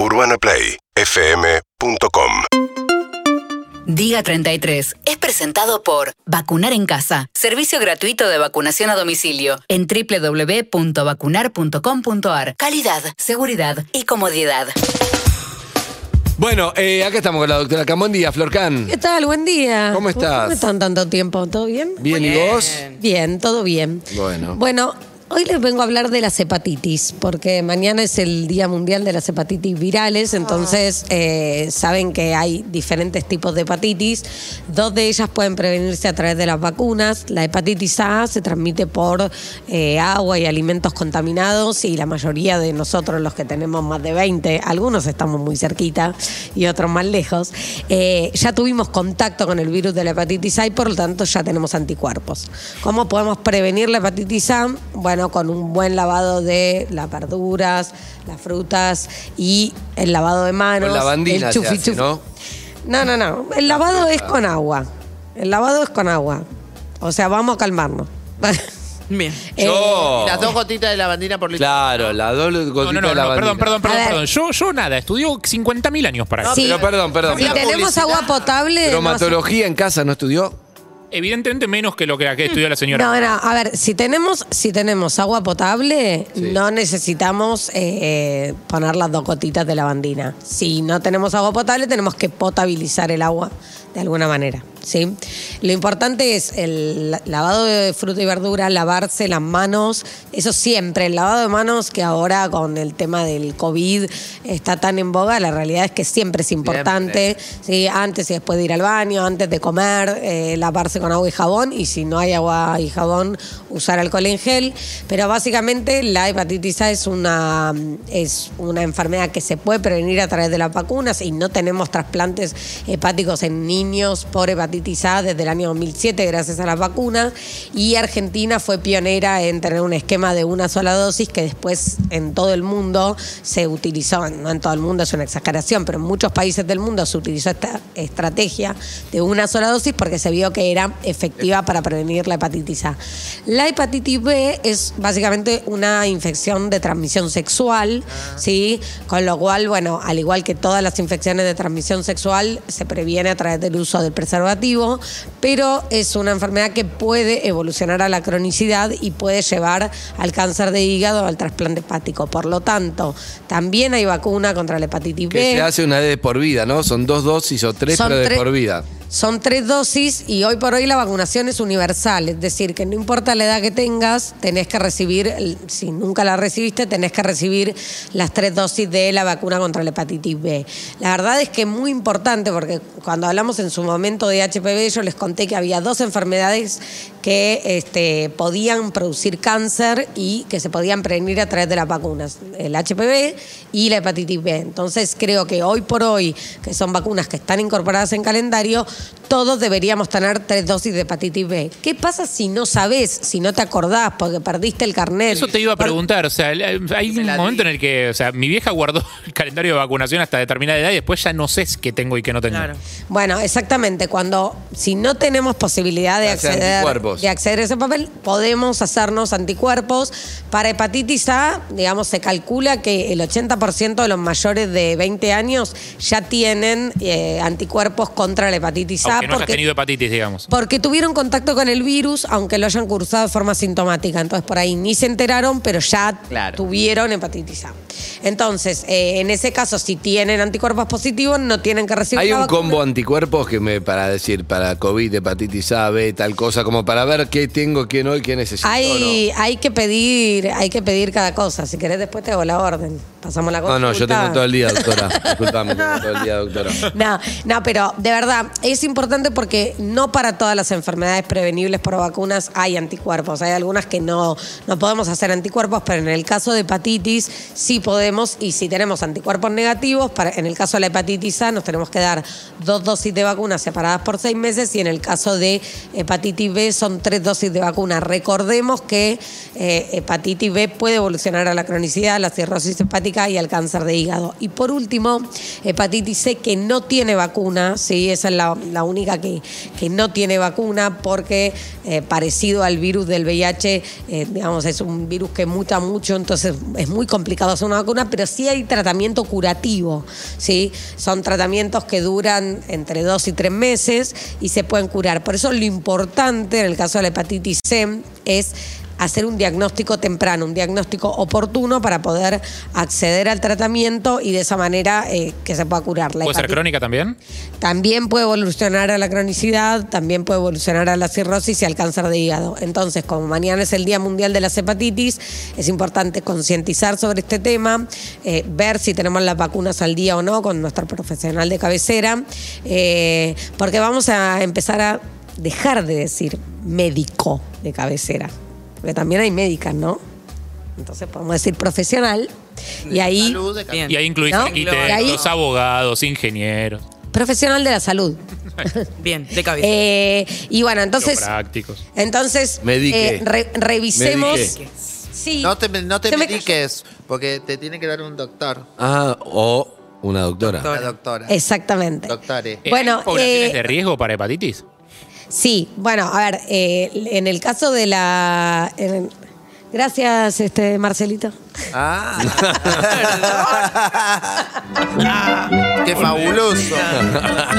UrbanaPlayFM.com Diga 33 es presentado por Vacunar en Casa, servicio gratuito de vacunación a domicilio en www.vacunar.com.ar. Calidad, seguridad y comodidad. Bueno, eh, acá estamos con la doctora Camón Díaz, Florcan. ¿Qué tal? Buen día. ¿Cómo estás? ¿Cómo están tanto tiempo? ¿Todo bien? Bien, ¿y vos? Bien, todo bien. Bueno. Bueno, hoy les vengo a hablar de las hepatitis, porque mañana es el Día Mundial de las Hepatitis Virales, entonces eh, saben que hay diferentes tipos de hepatitis. Dos de ellas pueden prevenirse a través de las vacunas. La hepatitis A se transmite por eh, agua y alimentos contaminados y la mayoría de nosotros, los que tenemos más de 20, algunos estamos muy cerquita y otros más lejos, eh, ya tuvimos contacto con el virus de la hepatitis A y por lo tanto ya tenemos anticuerpos. ¿Cómo podemos prevenir la hepatitis A? Bueno, con un buen lavado de las verduras, las frutas y el lavado de manos. Con lavandina el se chufi hace, chufi. ¿no? No, no, no. El lavado es con agua. El lavado es con agua. O sea, vamos a calmarnos. Bien. Eh, Yo. Las dos gotitas de lavandina por litro. Claro, la doble No, gotita no, no, de no, lavandina. perdón, perdón, perdón, perdón. Yo, yo nada, estudió 50.000 años para No, eso. Sí. Pero perdón, perdón. Si tenemos agua potable. no Bromatología en casa, ¿no estudió? Evidentemente menos que lo que, que estudió la señora. No, no, a ver, si tenemos, si tenemos agua potable, Sí. no necesitamos eh, poner las dos gotitas de lavandina. Si no tenemos agua potable, tenemos que potabilizar el agua de alguna manera. ¿Sí? Lo importante es el la- lavado de fruta y verdura, lavarse las manos, eso siempre. El lavado de manos que ahora con el tema del COVID está tan en boga, la realidad es que siempre es importante. ¿sí? Antes y después de ir al baño, antes de comer, eh, lavarse con agua y jabón y si no hay agua y jabón, usar alcohol en gel. Pero básicamente la hepatitis A es una, es una enfermedad que se puede prevenir a través de las vacunas y no tenemos trasplantes hepáticos en niños por hepatitis A desde el año 2007 gracias a las vacunas y Argentina fue pionera en tener un esquema de una sola dosis que después en todo el mundo se utilizó, no en todo el mundo es una exageración, pero en muchos países del mundo se utilizó esta estrategia de una sola dosis porque se vio que era efectiva para prevenir la hepatitis A. La hepatitis B es básicamente una infección de transmisión sexual, ¿sí? Con lo cual, bueno, al igual que todas las infecciones de transmisión sexual, se previene a través del uso del preservativo, pero es una enfermedad que puede evolucionar a la cronicidad y puede llevar al cáncer de hígado o al trasplante hepático. Por lo tanto, también hay vacuna contra la hepatitis Que B. se hace una vez de por vida, ¿no? Son dos dosis o tres, Son pero de tres- por vida. Son tres dosis y hoy por hoy la vacunación es universal, es decir, que no importa la edad que tengas, tenés que recibir, si nunca la recibiste, tenés que recibir las tres dosis de la vacuna contra la hepatitis B. La verdad es que es muy importante porque cuando hablamos en su momento de HPV, yo les conté que había dos enfermedades que este, podían producir cáncer y que se podían prevenir a través de las vacunas, el HPV y la hepatitis B. Entonces creo que hoy por hoy, que son vacunas que están incorporadas en calendario, todos deberíamos tener tres dosis de hepatitis B. ¿Qué pasa si no sabes, si no te acordás, porque perdiste el carnet? Eso te iba a preguntar, o sea, hay un momento en el que, o sea, mi vieja guardó el calendario de vacunación hasta determinada edad y después ya no sé qué tengo y qué no tengo. Claro. Bueno, exactamente. Cuando, si no tenemos posibilidad de Hace acceder, anticuerpos. de acceder a ese papel, podemos hacernos anticuerpos. Para hepatitis A, digamos, se calcula que el 80% de los mayores de 20 años ya tienen eh, anticuerpos contra la hepatitis A. Aunque no hayas porque- tenido hepatitis, digamos. porque tuvieron contacto con el virus, aunque lo hayan cursado de forma sintomática. Entonces, por ahí ni se enteraron, pero ya Claro. tuvieron hepatitis A. Entonces, eh, en ese caso, si tienen anticuerpos positivos, no tienen que recibir Hay un vacuna. combo anticuerpos que me para decir para COVID, hepatitis A, B, tal cosa, como para ver qué tengo, qué no y qué necesito. Hay, hay que pedir, hay que pedir cada cosa. Si querés, después te hago la orden. Pasamos la No, consulta. no, yo tengo todo el día, doctora. Disculpame, tengo todo el día, doctora. No, no, pero de verdad es importante porque no para todas las enfermedades prevenibles por vacunas hay anticuerpos. Hay algunas que no, no podemos hacer anticuerpos, pero en el caso de hepatitis sí podemos y si tenemos anticuerpos negativos, para, en el caso de la hepatitis A nos tenemos que dar dos dosis de vacuna separadas por seis meses y en el caso de hepatitis B son tres dosis de vacuna. Recordemos que eh, hepatitis B puede evolucionar a la cronicidad, la cirrosis hepática y al cáncer de hígado. Y por último, hepatitis C que no tiene vacuna, ¿sí? esa es la, la única que, que no tiene vacuna porque eh, parecido al virus del VIH, eh, digamos, es un virus que muta mucho, entonces es muy complicado hacer una vacuna, pero sí hay tratamiento curativo, ¿sí? Son tratamientos que duran entre dos y tres meses y se pueden curar. Por eso lo importante en el caso de la hepatitis C es hacer un diagnóstico temprano, un diagnóstico oportuno para poder acceder al tratamiento y de esa manera eh, que se pueda curar. La ¿Puede ser crónica también? también puede evolucionar a la cronicidad, también puede evolucionar a la cirrosis y al cáncer de hígado. Entonces, como mañana es el Día Mundial de las Hepatitis, es importante concientizar sobre este tema, eh, ver si tenemos las vacunas al día o no con nuestro profesional de cabecera, eh, porque vamos a empezar a dejar de decir médico de cabecera, porque también hay médicas, ¿no? Entonces podemos decir profesional y ahí Salud de. Y ahí incluís ¿No? arquitectos, ahí- abogados, ingenieros, profesional de la salud. Bien, de cabeza. Eh, y bueno, entonces prácticos. Entonces, eh, re- revisemos. Sí. No te, no te Se me mediques, porque te tiene que dar un doctor. Ah, o una doctora. Una doctora. Exactamente. Doctore. Eh, Bueno, ¿hay poblaciones eh, de riesgo para hepatitis? Sí, bueno, a ver, eh, en el caso de la. en- gracias, este Marcelito. Ah. Qué fabuloso.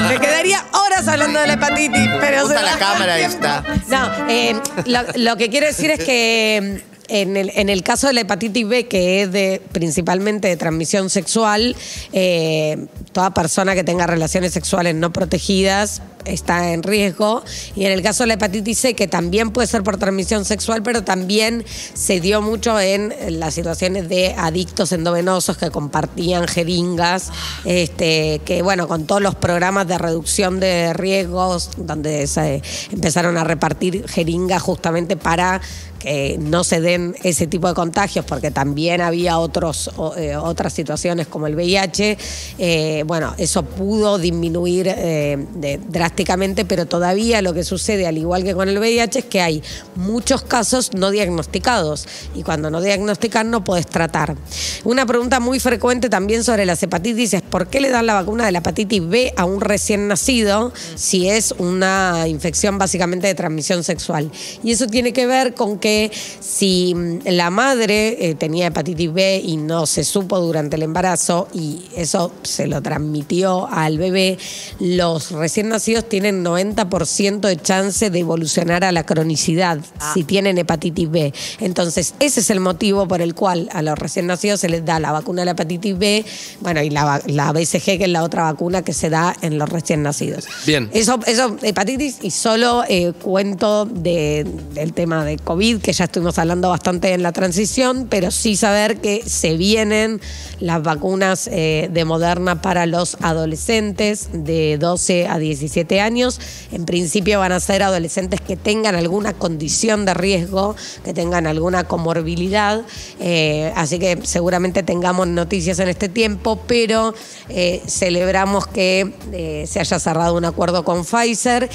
Me quedaría horas hablando de la hepatitis, pero Usa se la cámara esta. No, eh, lo, lo que quiero decir es que en el, en el caso de la hepatitis B, que es de principalmente de transmisión sexual, eh, toda persona que tenga relaciones sexuales no protegidas está en riesgo. Y en el caso de la hepatitis C, que también puede ser por transmisión sexual, pero también se dio mucho en las situaciones de adictos endovenosos que compartían jeringas, este, que bueno, con todos los programas de reducción de riesgos, donde se empezaron a repartir jeringas justamente para que no se den ese tipo de contagios, porque también había otros, eh, otras situaciones como el VIH. eh, bueno, eso pudo disminuir eh, drásticamente, pero todavía lo que sucede, al igual que con el VIH, es que hay muchos casos no diagnosticados y cuando no diagnostican no puedes tratar. Una pregunta muy frecuente también sobre las hepatitis es ¿por qué le dan la vacuna de la hepatitis B a un recién nacido si es una infección básicamente de transmisión sexual? Y eso tiene que ver con que si la madre eh, tenía hepatitis B y no se supo durante el embarazo y eso se lo transmitió al bebé, los recién nacidos tienen 90% de chance de evolucionar a la cronicidad si tienen hepatitis B. Entonces, ese es el motivo por el cual a los recién nacidos se les da la vacuna de la hepatitis B, bueno, y la, la BCG, que es la otra vacuna que se da en los recién nacidos. Bien. Eso, eso hepatitis, y solo eh, cuento de- del tema de COVID, que ya estuvimos hablando bastante en la transición, pero sí saber que se vienen las vacunas eh, de Moderna para los adolescentes de 12 a 17 años. En principio van a ser adolescentes que tengan alguna condición de riesgo, que tengan alguna comorbilidad, eh, así que seguramente tengamos noticias en este tiempo, pero eh, celebramos que eh, se haya cerrado un acuerdo con Pfizer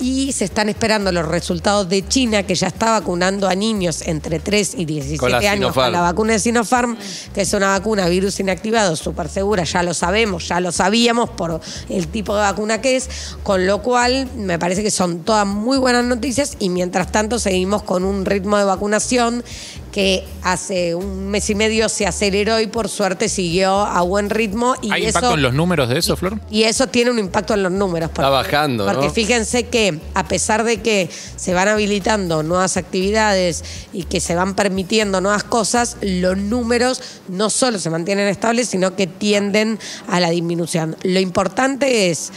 y se están esperando los resultados de China, que ya está vacunando a niños entre 3 y 17 Con la años Sinopharm. con la vacuna de Sinopharm, que es una vacuna virus inactivado súper segura, ya lo sabemos, ya lo sabíamos por el tipo de vacuna que es, con lo cual me parece que son todas muy buenas noticias y mientras tanto seguimos con un ritmo de vacunación que hace un mes y medio se aceleró y por suerte siguió a buen ritmo. Y ¿Hay eso, impacto en los números de eso, Flor? y eso tiene un impacto en los números. Está bajando, Porque ¿no? fíjense que a pesar de que se van habilitando nuevas actividades y que se van permitiendo nuevas cosas, los números no solo se mantienen estables, sino que tienden a la disminución. Lo importante es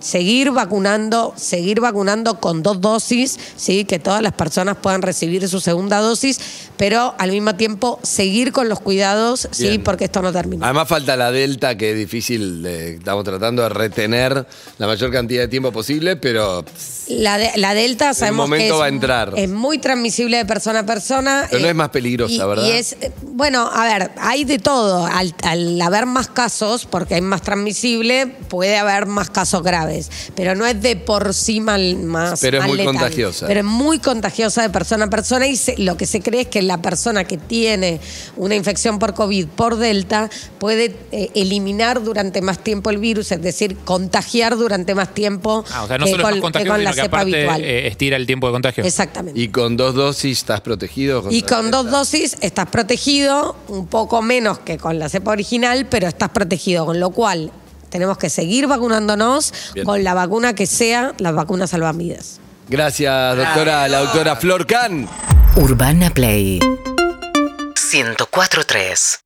seguir vacunando, seguir vacunando con dos dosis, ¿sí? que todas las personas puedan recibir su segunda dosis, pero al mismo tiempo seguir con los cuidados, ¿sí? Porque esto no termina. Además falta la delta, que es difícil, de- estamos tratando de retener la mayor cantidad de tiempo posible, pero La, de- la Delta sabemos momento que es, va a entrar. es muy transmisible de persona a persona. Pero no es más peligrosa, y- ¿verdad? Y es, eh, bueno, a ver, hay de todo. Al, al haber más casos, porque hay más transmisible, puede haber más casos graves. es. Pero no es de por sí mal, más. Pero es muy letal. contagiosa. Pero es muy contagiosa de persona a persona y se- lo que se cree es que la persona que tiene una infección por COVID por Delta puede eh, eliminar durante más tiempo el virus, es decir, contagiar durante más tiempo Ah, o sea, no que solo con, que con la sino que cepa aparte habitual. eh, estira el tiempo de contagio. Exactamente. Y con dos dosis estás protegido. Y con dos dosis estás protegido, un poco menos que con la cepa original, pero estás protegido, con lo cual tenemos que seguir vacunándonos Bien. con la vacuna que sea, las vacunas salvavidas. Gracias, doctora, la doctora Flor Can. Urbana Play 104.3